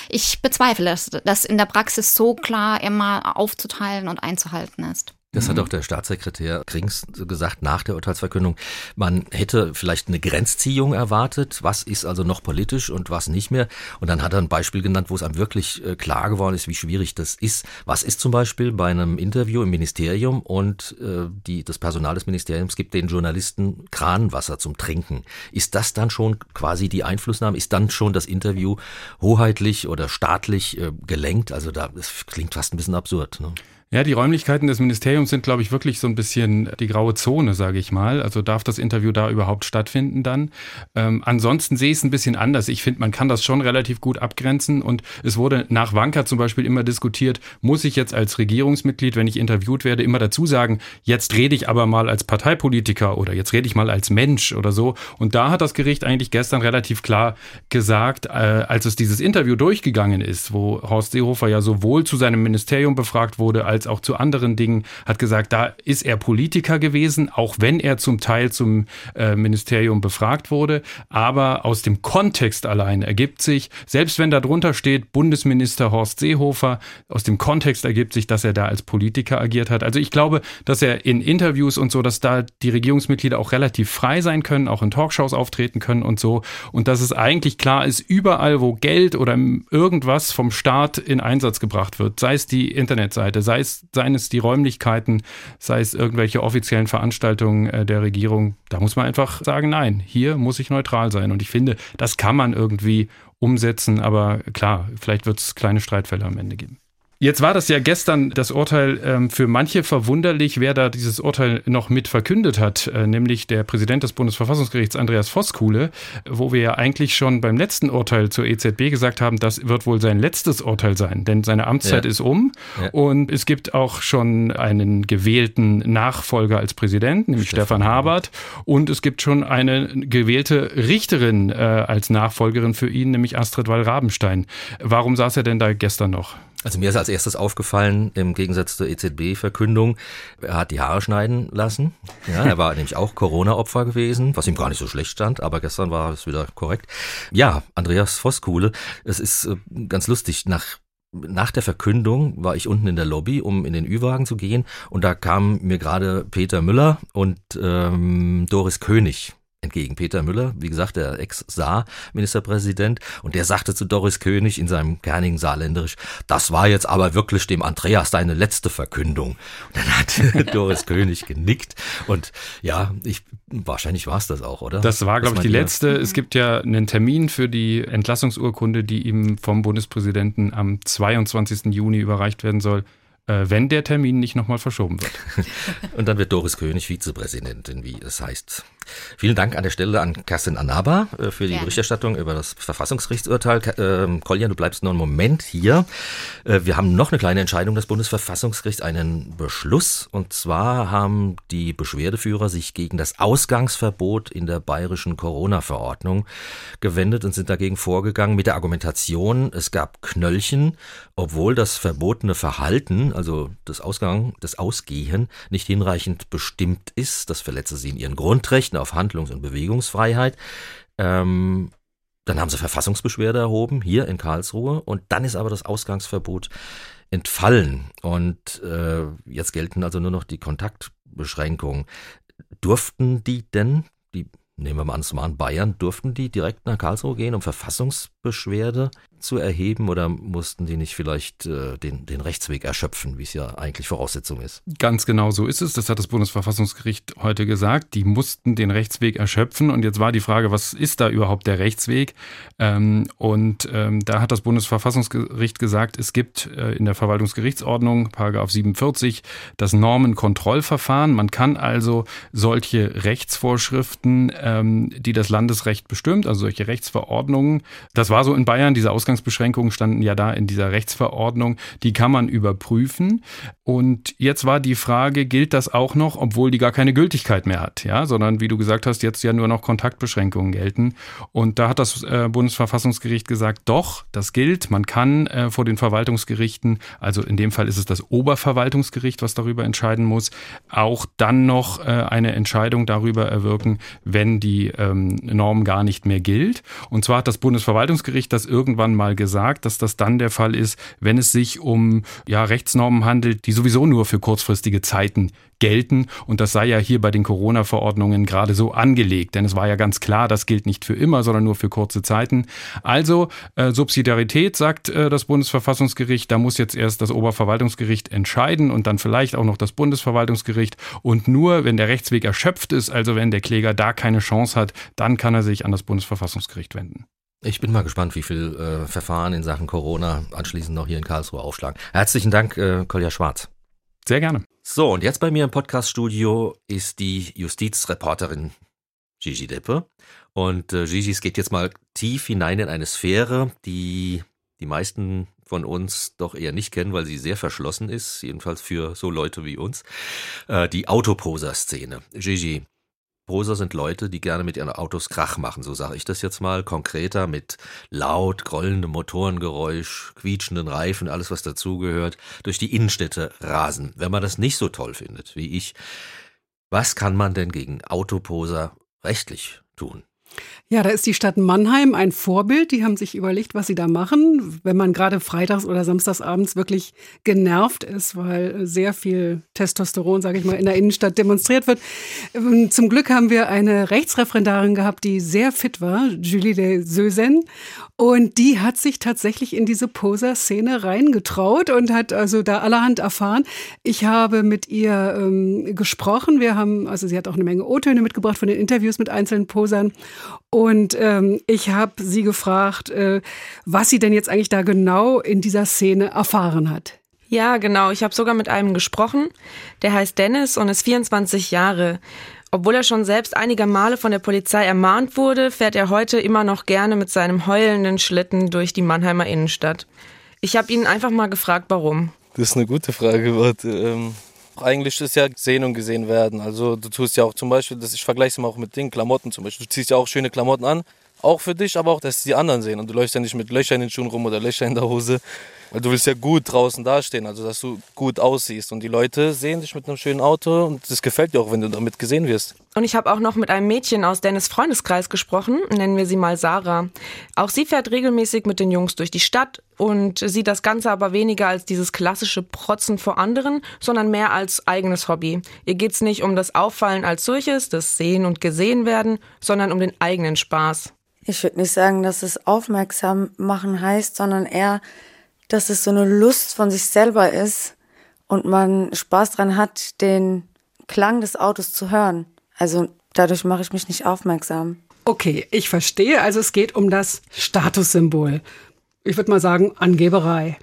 [SPEAKER 2] Ich bezweifle, dass das in der Praxis so klar immer aufzuteilen und einzuhalten ist.
[SPEAKER 1] Das hat auch der Staatssekretär Krings gesagt nach der Urteilsverkündung. Man hätte vielleicht eine Grenzziehung erwartet. Was ist also noch politisch und was nicht mehr? Und dann hat er ein Beispiel genannt, wo es einem wirklich äh, klar geworden ist, wie schwierig das ist. Was ist zum Beispiel bei einem Interview im Ministerium und äh, die, das Personal des Ministeriums gibt den Journalisten Kranwasser zum Trinken? Ist das dann schon quasi die Einflussnahme? Ist dann schon das Interview hoheitlich oder staatlich äh, gelenkt? Also da, das klingt fast ein bisschen absurd. Ne?
[SPEAKER 3] Ja, die Räumlichkeiten des Ministeriums sind, glaube ich, wirklich so ein bisschen die graue Zone, sage ich mal. Also darf das Interview da überhaupt stattfinden dann? Ähm, ansonsten sehe ich es ein bisschen anders. Ich finde, man kann das schon relativ gut abgrenzen und es wurde nach Wanka zum Beispiel immer diskutiert, muss ich jetzt als Regierungsmitglied, wenn ich interviewt werde, immer dazu sagen, jetzt rede ich aber mal als Parteipolitiker oder jetzt rede ich mal als Mensch oder so. Und da hat das Gericht eigentlich gestern relativ klar gesagt, äh, als es dieses Interview durchgegangen ist, wo Horst Seehofer ja sowohl zu seinem Ministerium befragt wurde, als auch zu anderen Dingen, hat gesagt, da ist er Politiker gewesen, auch wenn er zum Teil zum äh, Ministerium befragt wurde. Aber aus dem Kontext allein ergibt sich, selbst wenn da drunter steht Bundesminister Horst Seehofer, aus dem Kontext ergibt sich, dass er da als Politiker agiert hat. Also ich glaube, dass er in Interviews und so, dass da die Regierungsmitglieder auch relativ frei sein können, auch in Talkshows auftreten können und so. Und dass es eigentlich klar ist, überall, wo Geld oder irgendwas vom Staat in Einsatz gebracht wird, sei es die Internetseite, sei es es, seien es die Räumlichkeiten, sei es irgendwelche offiziellen Veranstaltungen äh, der Regierung, da muss man einfach sagen, nein, hier muss ich neutral sein. Und ich finde, das kann man irgendwie umsetzen, aber klar, vielleicht wird es kleine Streitfälle am Ende geben. Jetzt war das ja gestern das Urteil ähm, für manche verwunderlich, wer da dieses Urteil noch mit verkündet hat, äh, nämlich der Präsident des Bundesverfassungsgerichts Andreas Voskuhle, wo wir ja eigentlich schon beim letzten Urteil zur EZB gesagt haben, das wird wohl sein letztes Urteil sein, denn seine Amtszeit ja. ist um ja. und es gibt auch schon einen gewählten Nachfolger als Präsident, nämlich Stefan, Stefan Habert und es gibt schon eine gewählte Richterin äh, als Nachfolgerin für ihn, nämlich Astrid Wall-Rabenstein. Warum saß er denn da gestern noch?
[SPEAKER 1] Also mir ist als erstes aufgefallen, im Gegensatz zur EZB-Verkündung, er hat die Haare schneiden lassen. Ja, er war nämlich auch Corona-Opfer gewesen, was ihm gar nicht so schlecht stand, aber gestern war es wieder korrekt. Ja, Andreas Voskuhle, es ist äh, ganz lustig, nach nach der Verkündung war ich unten in der Lobby, um in den Ü-Wagen zu gehen, und da kamen mir gerade Peter Müller und ähm, Doris König entgegen. Peter Müller, wie gesagt, der Ex-Saar-Ministerpräsident, und der sagte zu Doris König in seinem kernigen Saarländerisch, das war jetzt aber wirklich dem Andreas deine letzte Verkündung. Und dann hat Doris König genickt und ja, ich, wahrscheinlich war es das auch, oder?
[SPEAKER 3] Das war, glaube ich, die letzte. Es gibt ja einen Termin für die Entlassungsurkunde, die ihm vom Bundespräsidenten am 22. Juni überreicht werden soll äh, wenn der Termin nicht nochmal verschoben wird.
[SPEAKER 1] Und dann wird Doris König Vizepräsidentin, wie es heißt. Vielen Dank an der Stelle an Kerstin Anaba äh, für die ja. Berichterstattung über das Verfassungsgerichtsurteil. Ähm, Kolja, du bleibst noch einen Moment hier. Äh, wir haben noch eine kleine Entscheidung des Bundesverfassungsgerichts, einen Beschluss. Und zwar haben die Beschwerdeführer sich gegen das Ausgangsverbot in der bayerischen Corona-Verordnung gewendet und sind dagegen vorgegangen mit der Argumentation, es gab Knöllchen, obwohl das verbotene Verhalten, also das Ausgang, das Ausgehen, nicht hinreichend bestimmt ist. Das verletze sie in ihren Grundrechten Rechten auf Handlungs- und Bewegungsfreiheit. Ähm, dann haben sie Verfassungsbeschwerde erhoben, hier in Karlsruhe, und dann ist aber das Ausgangsverbot entfallen. Und äh, jetzt gelten also nur noch die Kontaktbeschränkungen. Durften die denn, die nehmen wir mal an, es waren Bayern, durften die direkt nach Karlsruhe gehen, um Verfassungsbeschwerde zu erheben oder mussten die nicht vielleicht äh, den, den Rechtsweg erschöpfen, wie es ja eigentlich Voraussetzung ist?
[SPEAKER 3] Ganz genau so ist es. Das hat das Bundesverfassungsgericht heute gesagt. Die mussten den Rechtsweg erschöpfen. Und jetzt war die Frage, was ist da überhaupt der Rechtsweg? Ähm, und ähm, da hat das Bundesverfassungsgericht gesagt, es gibt äh, in der Verwaltungsgerichtsordnung, Paragraph 47, das Normenkontrollverfahren. Man kann also solche Rechtsvorschriften, ähm, die das Landesrecht bestimmt, also solche Rechtsverordnungen, das war so in Bayern, diese Ausgangs Ausgangsbeschränkungen standen ja da in dieser Rechtsverordnung. Die kann man überprüfen. Und jetzt war die Frage, gilt das auch noch, obwohl die gar keine Gültigkeit mehr hat, ja, sondern wie du gesagt hast, jetzt ja nur noch Kontaktbeschränkungen gelten. Und da hat das äh, Bundesverfassungsgericht gesagt, doch, das gilt. Man kann äh, vor den Verwaltungsgerichten, also in dem Fall ist es das Oberverwaltungsgericht, was darüber entscheiden muss, auch dann noch äh, eine Entscheidung darüber erwirken, wenn die ähm, Norm gar nicht mehr gilt. Und zwar hat das Bundesverwaltungsgericht das irgendwann mal gesagt, dass das dann der Fall ist, wenn es sich um ja, Rechtsnormen handelt, die sowieso nur für kurzfristige Zeiten gelten. Und das sei ja hier bei den Corona-Verordnungen gerade so angelegt. Denn es war ja ganz klar, das gilt nicht für immer, sondern nur für kurze Zeiten. Also äh, Subsidiarität, sagt äh, das Bundesverfassungsgericht. Da muss jetzt erst das Oberverwaltungsgericht entscheiden und dann vielleicht auch noch das Bundesverwaltungsgericht. Und nur wenn der Rechtsweg erschöpft ist, also wenn der Kläger da keine Chance hat, dann kann er sich an das Bundesverfassungsgericht wenden.
[SPEAKER 1] Ich bin mal gespannt, wie viel äh, Verfahren in Sachen Corona anschließend noch hier in Karlsruhe aufschlagen. Herzlichen Dank, äh, Kolja Schwarz.
[SPEAKER 3] Sehr gerne.
[SPEAKER 1] So, und jetzt bei mir im Podcaststudio ist die Justizreporterin Gigi Deppe. Und äh, Gigi, es geht jetzt mal tief hinein in eine Sphäre, die die meisten von uns doch eher nicht kennen, weil sie sehr verschlossen ist, jedenfalls für so Leute wie uns. Äh, die Autoposer-Szene. Gigi, Poser sind Leute, die gerne mit ihren Autos Krach machen, so sage ich das jetzt mal, konkreter mit laut, grollendem Motorengeräusch, quietschenden Reifen, alles was dazugehört, durch die Innenstädte rasen. Wenn man das nicht so toll findet, wie ich, was kann man denn gegen Autoposer rechtlich tun?
[SPEAKER 6] Ja, da ist die Stadt Mannheim ein Vorbild. Die haben sich überlegt, was sie da machen. Wenn man gerade freitags oder samstagsabends wirklich genervt ist, weil sehr viel Testosteron, sage ich mal, in der Innenstadt demonstriert wird. Zum Glück haben wir eine Rechtsreferendarin gehabt, die sehr fit war, Julie de Sösen. Und die hat sich tatsächlich in diese Poser-Szene reingetraut und hat also da allerhand erfahren. Ich habe mit ihr ähm, gesprochen. Wir haben, also sie hat auch eine Menge O-Töne mitgebracht von den Interviews mit einzelnen Posern. Und ähm, ich habe sie gefragt, äh, was sie denn jetzt eigentlich da genau in dieser Szene erfahren hat.
[SPEAKER 7] Ja, genau. Ich habe sogar mit einem gesprochen. Der heißt Dennis und ist 24 Jahre. Obwohl er schon selbst einige Male von der Polizei ermahnt wurde, fährt er heute immer noch gerne mit seinem heulenden Schlitten durch die Mannheimer Innenstadt. Ich habe ihn einfach mal gefragt, warum.
[SPEAKER 8] Das ist eine gute Frage. Warte, ähm, eigentlich ist ja sehen und gesehen werden. Also du tust ja auch zum Beispiel, das, ich vergleiche es mal auch mit den Klamotten zum Beispiel. Du ziehst ja auch schöne Klamotten an, auch für dich, aber auch, dass die anderen sehen. Und du läufst ja nicht mit Löchern in den Schuhen rum oder Löchern in der Hose. Weil du willst ja gut draußen dastehen, also dass du gut aussiehst. Und die Leute sehen dich mit einem schönen Auto und das gefällt dir auch, wenn du damit gesehen wirst.
[SPEAKER 7] Und ich habe auch noch mit einem Mädchen aus Dennis Freundeskreis gesprochen, nennen wir sie mal Sarah. Auch sie fährt regelmäßig mit den Jungs durch die Stadt und sieht das Ganze aber weniger als dieses klassische Protzen vor anderen, sondern mehr als eigenes Hobby. Ihr geht's nicht um das Auffallen als solches, das Sehen und Gesehen werden, sondern um den eigenen Spaß.
[SPEAKER 9] Ich würde nicht sagen, dass es aufmerksam machen heißt, sondern eher, dass es so eine Lust von sich selber ist und man Spaß dran hat, den Klang des Autos zu hören. Also dadurch mache ich mich nicht aufmerksam.
[SPEAKER 6] Okay, ich verstehe. Also es geht um das Statussymbol. Ich würde mal sagen, Angeberei.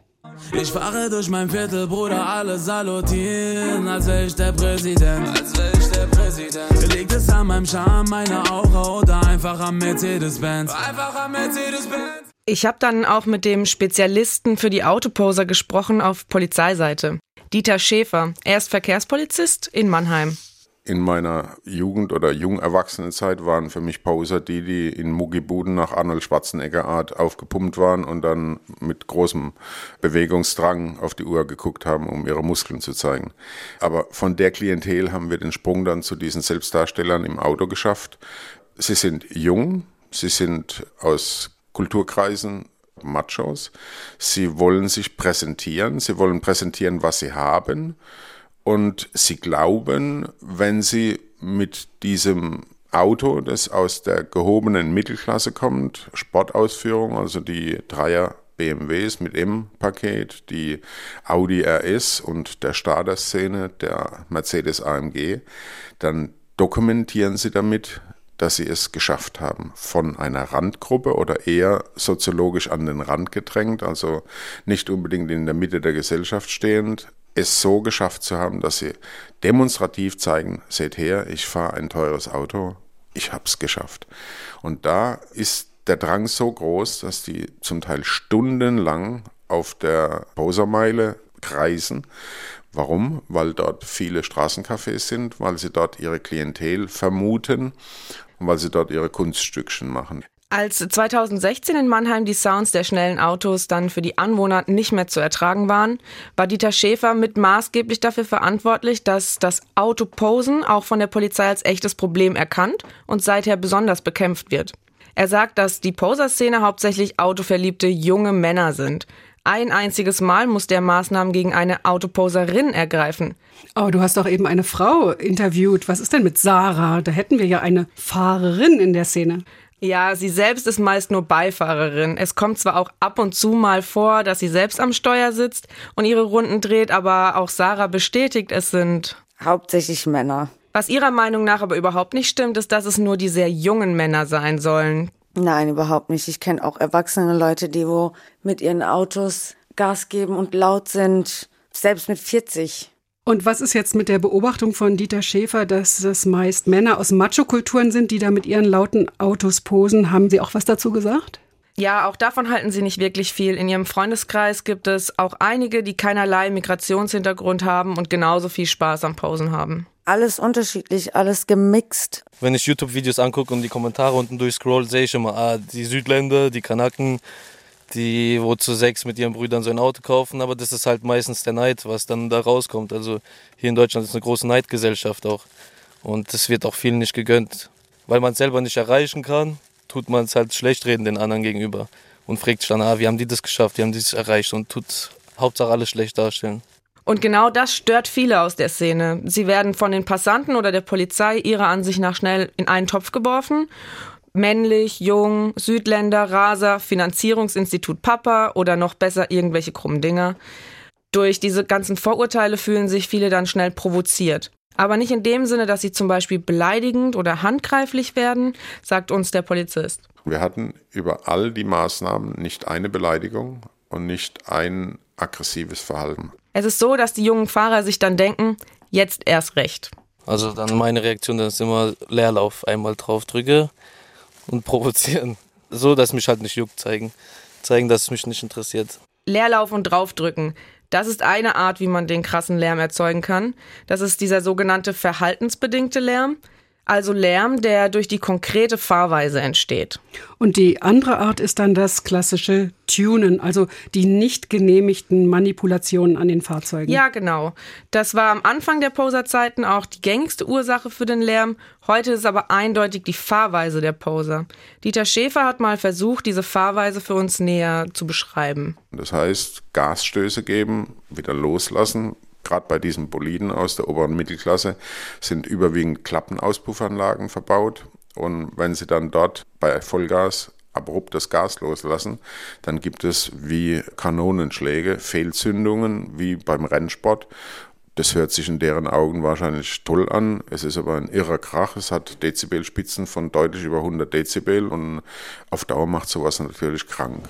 [SPEAKER 10] Ich fahre durch mein Viertel, Bruder, alle salutieren, als wäre ich der Präsident. Als wäre ich der Präsident. Liegt es an meinem Charme, meiner Aura oder einfach am Mercedes-Benz? Einfach am Mercedes-Benz.
[SPEAKER 7] Ich habe dann auch mit dem Spezialisten für die Autoposer gesprochen auf Polizeiseite. Dieter Schäfer. Er ist Verkehrspolizist in Mannheim.
[SPEAKER 11] In meiner Jugend- oder Jungerwachsenenzeit waren für mich Poser die, die in Muggibuden nach Arnold Schwarzenegger Art aufgepumpt waren und dann mit großem Bewegungsdrang auf die Uhr geguckt haben, um ihre Muskeln zu zeigen. Aber von der Klientel haben wir den Sprung dann zu diesen Selbstdarstellern im Auto geschafft. Sie sind jung, sie sind aus Kulturkreisen Machos. Sie wollen sich präsentieren, sie wollen präsentieren, was sie haben. Und sie glauben, wenn sie mit diesem Auto, das aus der gehobenen Mittelklasse kommt, Sportausführung, also die Dreier BMWs mit M-Paket, die Audi RS und der Starter-Szene, der Mercedes AMG, dann dokumentieren sie damit, dass sie es geschafft haben, von einer Randgruppe oder eher soziologisch an den Rand gedrängt, also nicht unbedingt in der Mitte der Gesellschaft stehend, es so geschafft zu haben, dass sie demonstrativ zeigen, seht her, ich fahre ein teures Auto, ich habe es geschafft. Und da ist der Drang so groß, dass die zum Teil stundenlang auf der Posermeile kreisen. Warum? Weil dort viele Straßencafés sind, weil sie dort ihre Klientel vermuten weil sie dort ihre Kunststückchen machen.
[SPEAKER 7] Als 2016 in Mannheim die Sounds der schnellen Autos dann für die Anwohner nicht mehr zu ertragen waren, war Dieter Schäfer mit maßgeblich dafür verantwortlich, dass das Autoposen auch von der Polizei als echtes Problem erkannt und seither besonders bekämpft wird. Er sagt, dass die Poser-Szene hauptsächlich autoverliebte junge Männer sind. Ein einziges Mal muss der Maßnahmen gegen eine Autoposerin ergreifen.
[SPEAKER 6] Oh, du hast doch eben eine Frau interviewt. Was ist denn mit Sarah? Da hätten wir ja eine Fahrerin in der Szene.
[SPEAKER 7] Ja, sie selbst ist meist nur Beifahrerin. Es kommt zwar auch ab und zu mal vor, dass sie selbst am Steuer sitzt und ihre Runden dreht, aber auch Sarah bestätigt, es sind
[SPEAKER 9] hauptsächlich Männer.
[SPEAKER 7] Was ihrer Meinung nach aber überhaupt nicht stimmt, ist, dass es nur die sehr jungen Männer sein sollen.
[SPEAKER 9] Nein, überhaupt nicht. Ich kenne auch erwachsene Leute, die wo mit ihren Autos Gas geben und laut sind, selbst mit 40.
[SPEAKER 6] Und was ist jetzt mit der Beobachtung von Dieter Schäfer, dass das meist Männer aus Macho-Kulturen sind, die da mit ihren lauten Autos posen? Haben Sie auch was dazu gesagt?
[SPEAKER 7] Ja, auch davon halten sie nicht wirklich viel. In ihrem Freundeskreis gibt es auch einige, die keinerlei Migrationshintergrund haben und genauso viel Spaß am Posen haben.
[SPEAKER 9] Alles unterschiedlich, alles gemixt.
[SPEAKER 8] Wenn ich YouTube-Videos angucke und die Kommentare unten durchscroll, sehe ich immer, ah, die Südländer, die Kanaken, die wo zu sechs mit ihren Brüdern so ein Auto kaufen, aber das ist halt meistens der Neid, was dann da rauskommt. Also hier in Deutschland ist eine große Neidgesellschaft auch. Und das wird auch vielen nicht gegönnt. Weil man es selber nicht erreichen kann, tut man es halt schlecht reden den anderen gegenüber. Und fragt sich dann, ah, wie haben die das geschafft, wie haben die es erreicht und tut Hauptsache alles schlecht darstellen.
[SPEAKER 7] Und genau das stört viele aus der Szene. Sie werden von den Passanten oder der Polizei ihrer Ansicht nach schnell in einen Topf geworfen. Männlich, jung, Südländer, Raser, Finanzierungsinstitut Papa oder noch besser irgendwelche krummen Dinger. Durch diese ganzen Vorurteile fühlen sich viele dann schnell provoziert. Aber nicht in dem Sinne, dass sie zum Beispiel beleidigend oder handgreiflich werden, sagt uns der Polizist.
[SPEAKER 11] Wir hatten über all die Maßnahmen nicht eine Beleidigung und nicht ein aggressives Verhalten.
[SPEAKER 7] Es ist so, dass die jungen Fahrer sich dann denken, jetzt erst recht.
[SPEAKER 8] Also dann meine Reaktion dann ist immer Leerlauf, einmal drauf drücke und provozieren. So, dass mich halt nicht juckt, zeigen. Zeigen, dass es mich nicht interessiert.
[SPEAKER 7] Leerlauf und draufdrücken. Das ist eine Art, wie man den krassen Lärm erzeugen kann. Das ist dieser sogenannte verhaltensbedingte Lärm. Also Lärm, der durch die konkrete Fahrweise entsteht.
[SPEAKER 6] Und die andere Art ist dann das klassische Tunen, also die nicht genehmigten Manipulationen an den Fahrzeugen.
[SPEAKER 7] Ja, genau. Das war am Anfang der Poser-Zeiten auch die gängigste Ursache für den Lärm. Heute ist aber eindeutig die Fahrweise der Poser. Dieter Schäfer hat mal versucht, diese Fahrweise für uns näher zu beschreiben.
[SPEAKER 11] Das heißt, Gasstöße geben, wieder loslassen, gerade bei diesen Boliden aus der oberen Mittelklasse sind überwiegend Klappenauspuffanlagen verbaut. Und wenn sie dann dort bei Vollgas abrupt das Gas loslassen, dann gibt es wie Kanonenschläge, Fehlzündungen wie beim Rennsport. Das hört sich in deren Augen wahrscheinlich toll an. Es ist aber ein irrer Krach. Es hat Dezibelspitzen von deutlich über 100 Dezibel und auf Dauer macht sowas natürlich krank.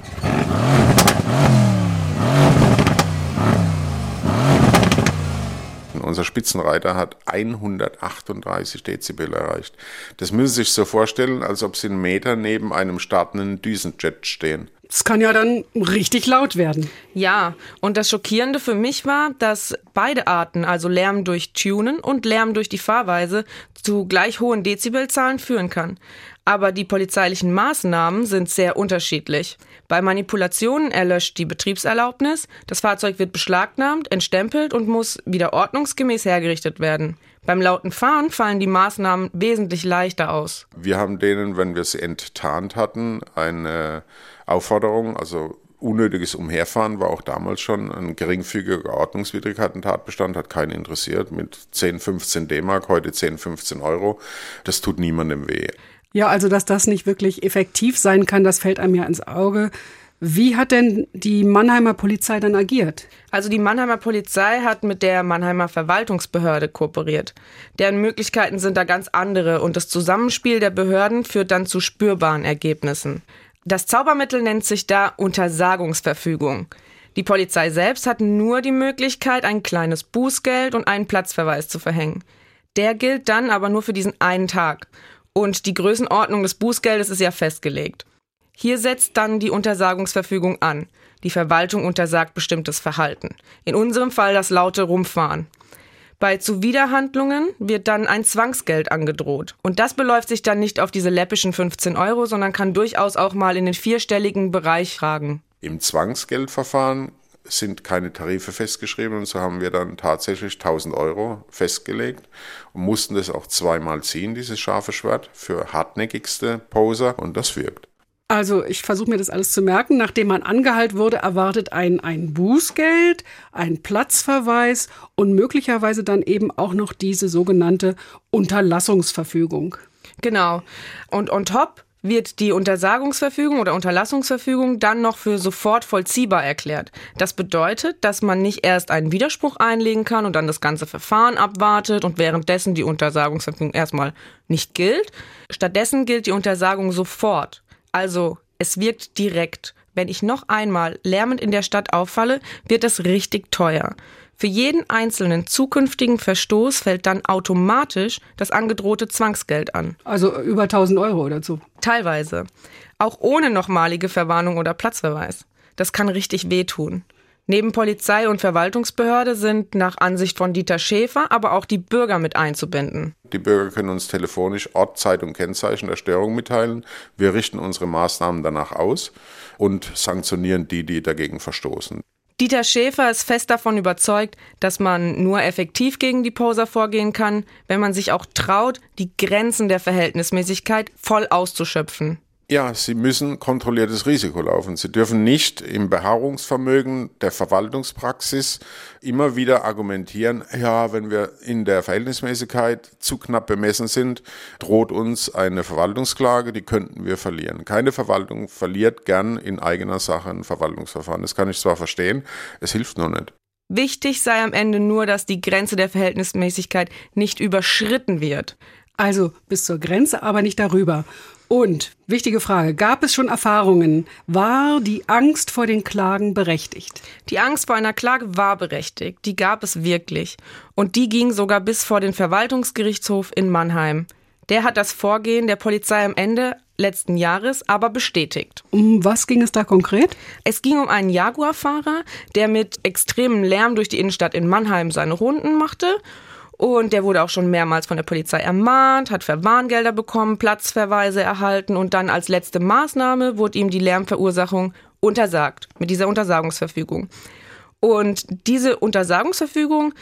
[SPEAKER 11] Unser Spitzenreiter hat 138 Dezibel erreicht. Das müssen Sie sich so vorstellen, als ob Sie einen Meter neben einem startenden Düsenjet stehen.
[SPEAKER 6] Das kann ja dann richtig laut werden.
[SPEAKER 7] Ja, und das Schockierende für mich war, dass beide Arten, also Lärm durch Tunen und Lärm durch die Fahrweise, zu gleich hohen Dezibelzahlen führen kann. Aber die polizeilichen Maßnahmen sind sehr unterschiedlich. Bei Manipulationen erlöscht die Betriebserlaubnis, das Fahrzeug wird beschlagnahmt, entstempelt und muss wieder ordnungsgemäß hergerichtet werden. Beim lauten Fahren fallen die Maßnahmen wesentlich leichter aus.
[SPEAKER 11] Wir haben denen, wenn wir sie enttarnt hatten, eine Aufforderung, also unnötiges Umherfahren war auch damals schon ein geringfügiger Ordnungswidrigkeiten-Tatbestand, hat keinen interessiert, mit 10, 15 D-Mark, heute 10, 15 Euro. Das tut niemandem weh.
[SPEAKER 6] Ja, also dass das nicht wirklich effektiv sein kann, das fällt einem ja ins Auge. Wie hat denn die Mannheimer Polizei dann agiert?
[SPEAKER 7] Also die Mannheimer Polizei hat mit der Mannheimer Verwaltungsbehörde kooperiert. Deren Möglichkeiten sind da ganz andere und das Zusammenspiel der Behörden führt dann zu spürbaren Ergebnissen. Das Zaubermittel nennt sich da Untersagungsverfügung. Die Polizei selbst hat nur die Möglichkeit, ein kleines Bußgeld und einen Platzverweis zu verhängen. Der gilt dann aber nur für diesen einen Tag. Und die Größenordnung des Bußgeldes ist ja festgelegt. Hier setzt dann die Untersagungsverfügung an. Die Verwaltung untersagt bestimmtes Verhalten. In unserem Fall das laute Rumfahren. Bei Zuwiderhandlungen wird dann ein Zwangsgeld angedroht. Und das beläuft sich dann nicht auf diese läppischen 15 Euro, sondern kann durchaus auch mal in den vierstelligen Bereich ragen.
[SPEAKER 11] Im Zwangsgeldverfahren sind keine Tarife festgeschrieben und so haben wir dann tatsächlich 1000 Euro festgelegt und mussten das auch zweimal ziehen, dieses scharfe Schwert, für hartnäckigste Poser und das wirkt.
[SPEAKER 6] Also ich versuche mir das alles zu merken. Nachdem man angehalten wurde, erwartet ein, ein Bußgeld, ein Platzverweis und möglicherweise dann eben auch noch diese sogenannte Unterlassungsverfügung.
[SPEAKER 7] Genau. Und on top wird die Untersagungsverfügung oder Unterlassungsverfügung dann noch für sofort vollziehbar erklärt. Das bedeutet, dass man nicht erst einen Widerspruch einlegen kann und dann das ganze Verfahren abwartet und währenddessen die Untersagungsverfügung erstmal nicht gilt. Stattdessen gilt die Untersagung sofort. Also es wirkt direkt. Wenn ich noch einmal lärmend in der Stadt auffalle, wird es richtig teuer. Für jeden einzelnen zukünftigen Verstoß fällt dann automatisch das angedrohte Zwangsgeld an.
[SPEAKER 6] Also über 1000 Euro oder so.
[SPEAKER 7] Teilweise. Auch ohne nochmalige Verwarnung oder Platzverweis. Das kann richtig wehtun. Neben Polizei und Verwaltungsbehörde sind nach Ansicht von Dieter Schäfer aber auch die Bürger mit einzubinden.
[SPEAKER 11] Die Bürger können uns telefonisch Ort, Zeit und Kennzeichen der Störung mitteilen. Wir richten unsere Maßnahmen danach aus und sanktionieren die, die dagegen verstoßen.
[SPEAKER 7] Dieter Schäfer ist fest davon überzeugt, dass man nur effektiv gegen die Poser vorgehen kann, wenn man sich auch traut, die Grenzen der Verhältnismäßigkeit voll auszuschöpfen.
[SPEAKER 11] Ja, sie müssen kontrolliertes Risiko laufen. Sie dürfen nicht im Beharrungsvermögen der Verwaltungspraxis immer wieder argumentieren, ja, wenn wir in der Verhältnismäßigkeit zu knapp bemessen sind, droht uns eine Verwaltungsklage, die könnten wir verlieren. Keine Verwaltung verliert gern in eigener Sache ein Verwaltungsverfahren. Das kann ich zwar verstehen, es hilft nur nicht.
[SPEAKER 7] Wichtig sei am Ende nur, dass die Grenze der Verhältnismäßigkeit nicht überschritten wird.
[SPEAKER 6] Also bis zur Grenze, aber nicht darüber. Und wichtige Frage, gab es schon Erfahrungen? War die Angst vor den Klagen berechtigt?
[SPEAKER 7] Die Angst vor einer Klage war berechtigt, die gab es wirklich. Und die ging sogar bis vor den Verwaltungsgerichtshof in Mannheim. Der hat das Vorgehen der Polizei am Ende letzten Jahres aber bestätigt.
[SPEAKER 6] Um was ging es da konkret?
[SPEAKER 7] Es ging um einen Jaguar-Fahrer, der mit extremem Lärm durch die Innenstadt in Mannheim seine Runden machte und der wurde auch schon mehrmals von der Polizei ermahnt, hat Verwarngelder bekommen, Platzverweise erhalten und dann als letzte Maßnahme wurde ihm die Lärmverursachung untersagt mit dieser Untersagungsverfügung. Und diese Untersagungsverfügung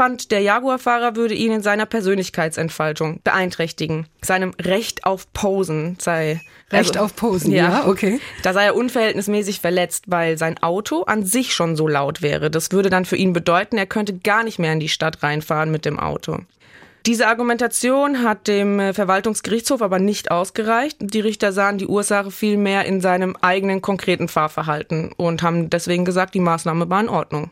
[SPEAKER 7] fand der Jaguar-Fahrer würde ihn in seiner Persönlichkeitsentfaltung beeinträchtigen. Seinem Recht auf Posen sei.
[SPEAKER 6] Recht also, auf Posen, ja, ja, okay.
[SPEAKER 7] Da sei er unverhältnismäßig verletzt, weil sein Auto an sich schon so laut wäre. Das würde dann für ihn bedeuten, er könnte gar nicht mehr in die Stadt reinfahren mit dem Auto. Diese Argumentation hat dem äh, Verwaltungsgerichtshof aber nicht ausgereicht. Die Richter sahen die Ursache vielmehr in seinem eigenen konkreten Fahrverhalten und haben deswegen gesagt, die Maßnahme war in Ordnung.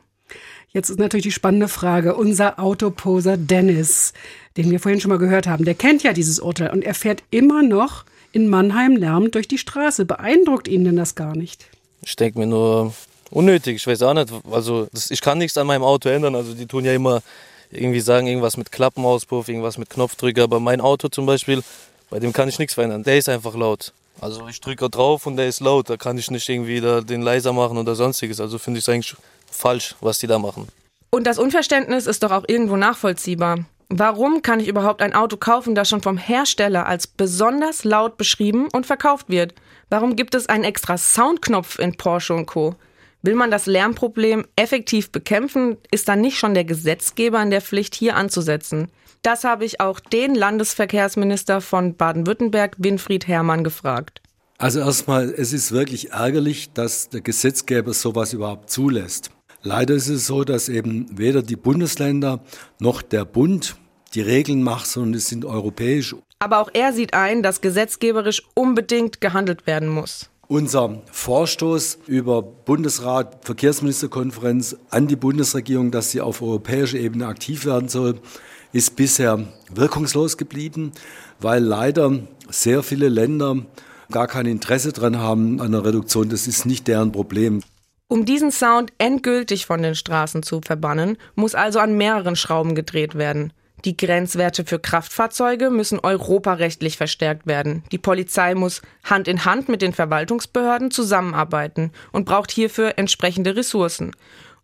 [SPEAKER 6] Jetzt ist natürlich die spannende Frage. Unser Autoposer Dennis, den wir vorhin schon mal gehört haben, der kennt ja dieses Urteil und er fährt immer noch in Mannheim lärmend durch die Straße. Beeindruckt ihn denn das gar nicht?
[SPEAKER 8] Ich denke mir nur, unnötig, ich weiß auch nicht. Also das, ich kann nichts an meinem Auto ändern. Also die tun ja immer irgendwie sagen, irgendwas mit Klappenauspuff, irgendwas mit Knopfdrücker. Aber mein Auto zum Beispiel, bei dem kann ich nichts verändern. Der ist einfach laut. Also ich drücke drauf und der ist laut. Da kann ich nicht irgendwie den leiser machen oder sonstiges. Also finde ich es eigentlich falsch, was die da machen.
[SPEAKER 7] Und das Unverständnis ist doch auch irgendwo nachvollziehbar. Warum kann ich überhaupt ein Auto kaufen, das schon vom Hersteller als besonders laut beschrieben und verkauft wird? Warum gibt es einen extra Soundknopf in Porsche und Co? Will man das Lärmproblem effektiv bekämpfen, ist dann nicht schon der Gesetzgeber in der Pflicht, hier anzusetzen. Das habe ich auch den Landesverkehrsminister von Baden-Württemberg, Winfried Herrmann, gefragt.
[SPEAKER 12] Also erstmal, es ist wirklich ärgerlich, dass der Gesetzgeber sowas überhaupt zulässt. Leider ist es so, dass eben weder die Bundesländer noch der Bund die Regeln macht, sondern es sind europäisch.
[SPEAKER 7] Aber auch er sieht ein, dass gesetzgeberisch unbedingt gehandelt werden muss.
[SPEAKER 12] Unser Vorstoß über Bundesrat, Verkehrsministerkonferenz an die Bundesregierung, dass sie auf europäischer Ebene aktiv werden soll, ist bisher wirkungslos geblieben, weil leider sehr viele Länder gar kein Interesse daran haben an der Reduktion. Das ist nicht deren Problem.
[SPEAKER 7] Um diesen Sound endgültig von den Straßen zu verbannen, muss also an mehreren Schrauben gedreht werden. Die Grenzwerte für Kraftfahrzeuge müssen europarechtlich verstärkt werden. Die Polizei muss Hand in Hand mit den Verwaltungsbehörden zusammenarbeiten und braucht hierfür entsprechende Ressourcen.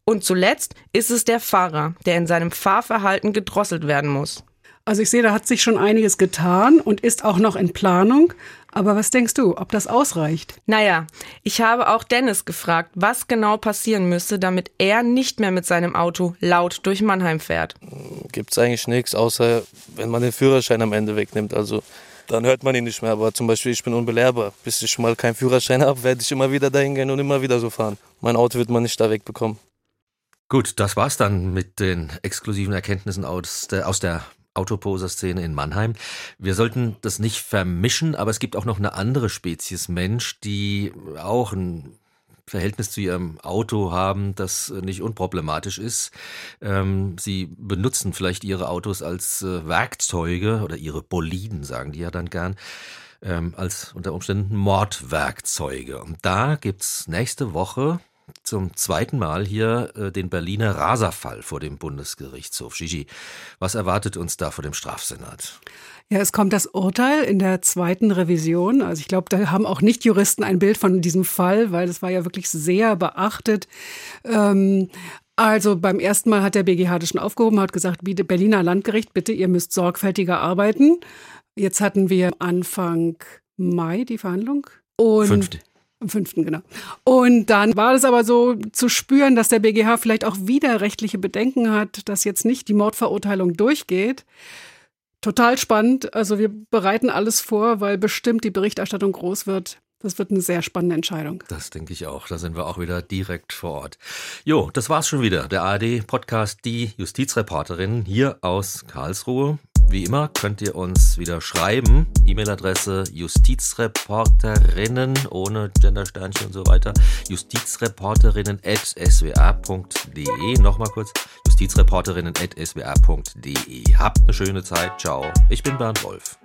[SPEAKER 7] Und zuletzt ist es der Fahrer, der in seinem Fahrverhalten gedrosselt werden muss.
[SPEAKER 6] Also ich sehe, da hat sich schon einiges getan und ist auch noch in Planung. Aber was denkst du, ob das ausreicht?
[SPEAKER 7] Naja, ich habe auch Dennis gefragt, was genau passieren müsste, damit er nicht mehr mit seinem Auto laut durch Mannheim fährt.
[SPEAKER 8] Gibt es eigentlich nichts, außer wenn man den Führerschein am Ende wegnimmt. Also dann hört man ihn nicht mehr. Aber zum Beispiel, ich bin unbelehrbar. Bis ich mal keinen Führerschein habe, werde ich immer wieder dahin gehen und immer wieder so fahren. Mein Auto wird man nicht da wegbekommen.
[SPEAKER 1] Gut, das war's dann mit den exklusiven Erkenntnissen aus der, aus der Autoposer-Szene in Mannheim. Wir sollten das nicht vermischen, aber es gibt auch noch eine andere Spezies Mensch, die auch ein Verhältnis zu ihrem Auto haben, das nicht unproblematisch ist. Ähm, sie benutzen vielleicht ihre Autos als äh, Werkzeuge oder ihre Boliden, sagen die ja dann gern, ähm, als unter Umständen Mordwerkzeuge. Und da gibt's nächste Woche zum zweiten Mal hier äh, den Berliner Raserfall vor dem Bundesgerichtshof. Gigi, was erwartet uns da vor dem Strafsenat?
[SPEAKER 6] Ja, es kommt das Urteil in der zweiten Revision. Also ich glaube, da haben auch Nicht-Juristen ein Bild von diesem Fall, weil es war ja wirklich sehr beachtet. Ähm, also beim ersten Mal hat der BGH das schon aufgehoben, hat gesagt, Berliner Landgericht, bitte, ihr müsst sorgfältiger arbeiten. Jetzt hatten wir Anfang Mai die Verhandlung.
[SPEAKER 1] Und Fünfte.
[SPEAKER 6] Am fünften, genau. Und dann war es aber so zu spüren, dass der BGH vielleicht auch wieder rechtliche Bedenken hat, dass jetzt nicht die Mordverurteilung durchgeht. Total spannend. Also wir bereiten alles vor, weil bestimmt die Berichterstattung groß wird. Das wird eine sehr spannende Entscheidung.
[SPEAKER 1] Das denke ich auch. Da sind wir auch wieder direkt vor Ort. Jo, das war's schon wieder. Der ARD-Podcast Die Justizreporterin hier aus Karlsruhe. Wie immer könnt ihr uns wieder schreiben. E-Mail-Adresse justizreporterinnen ohne Gendersternchen und so weiter. Justizreporterinnen at swa.de. Nochmal kurz. Justizreporterinnen at swa.de. Habt eine schöne Zeit. Ciao. Ich bin Bernd Wolf.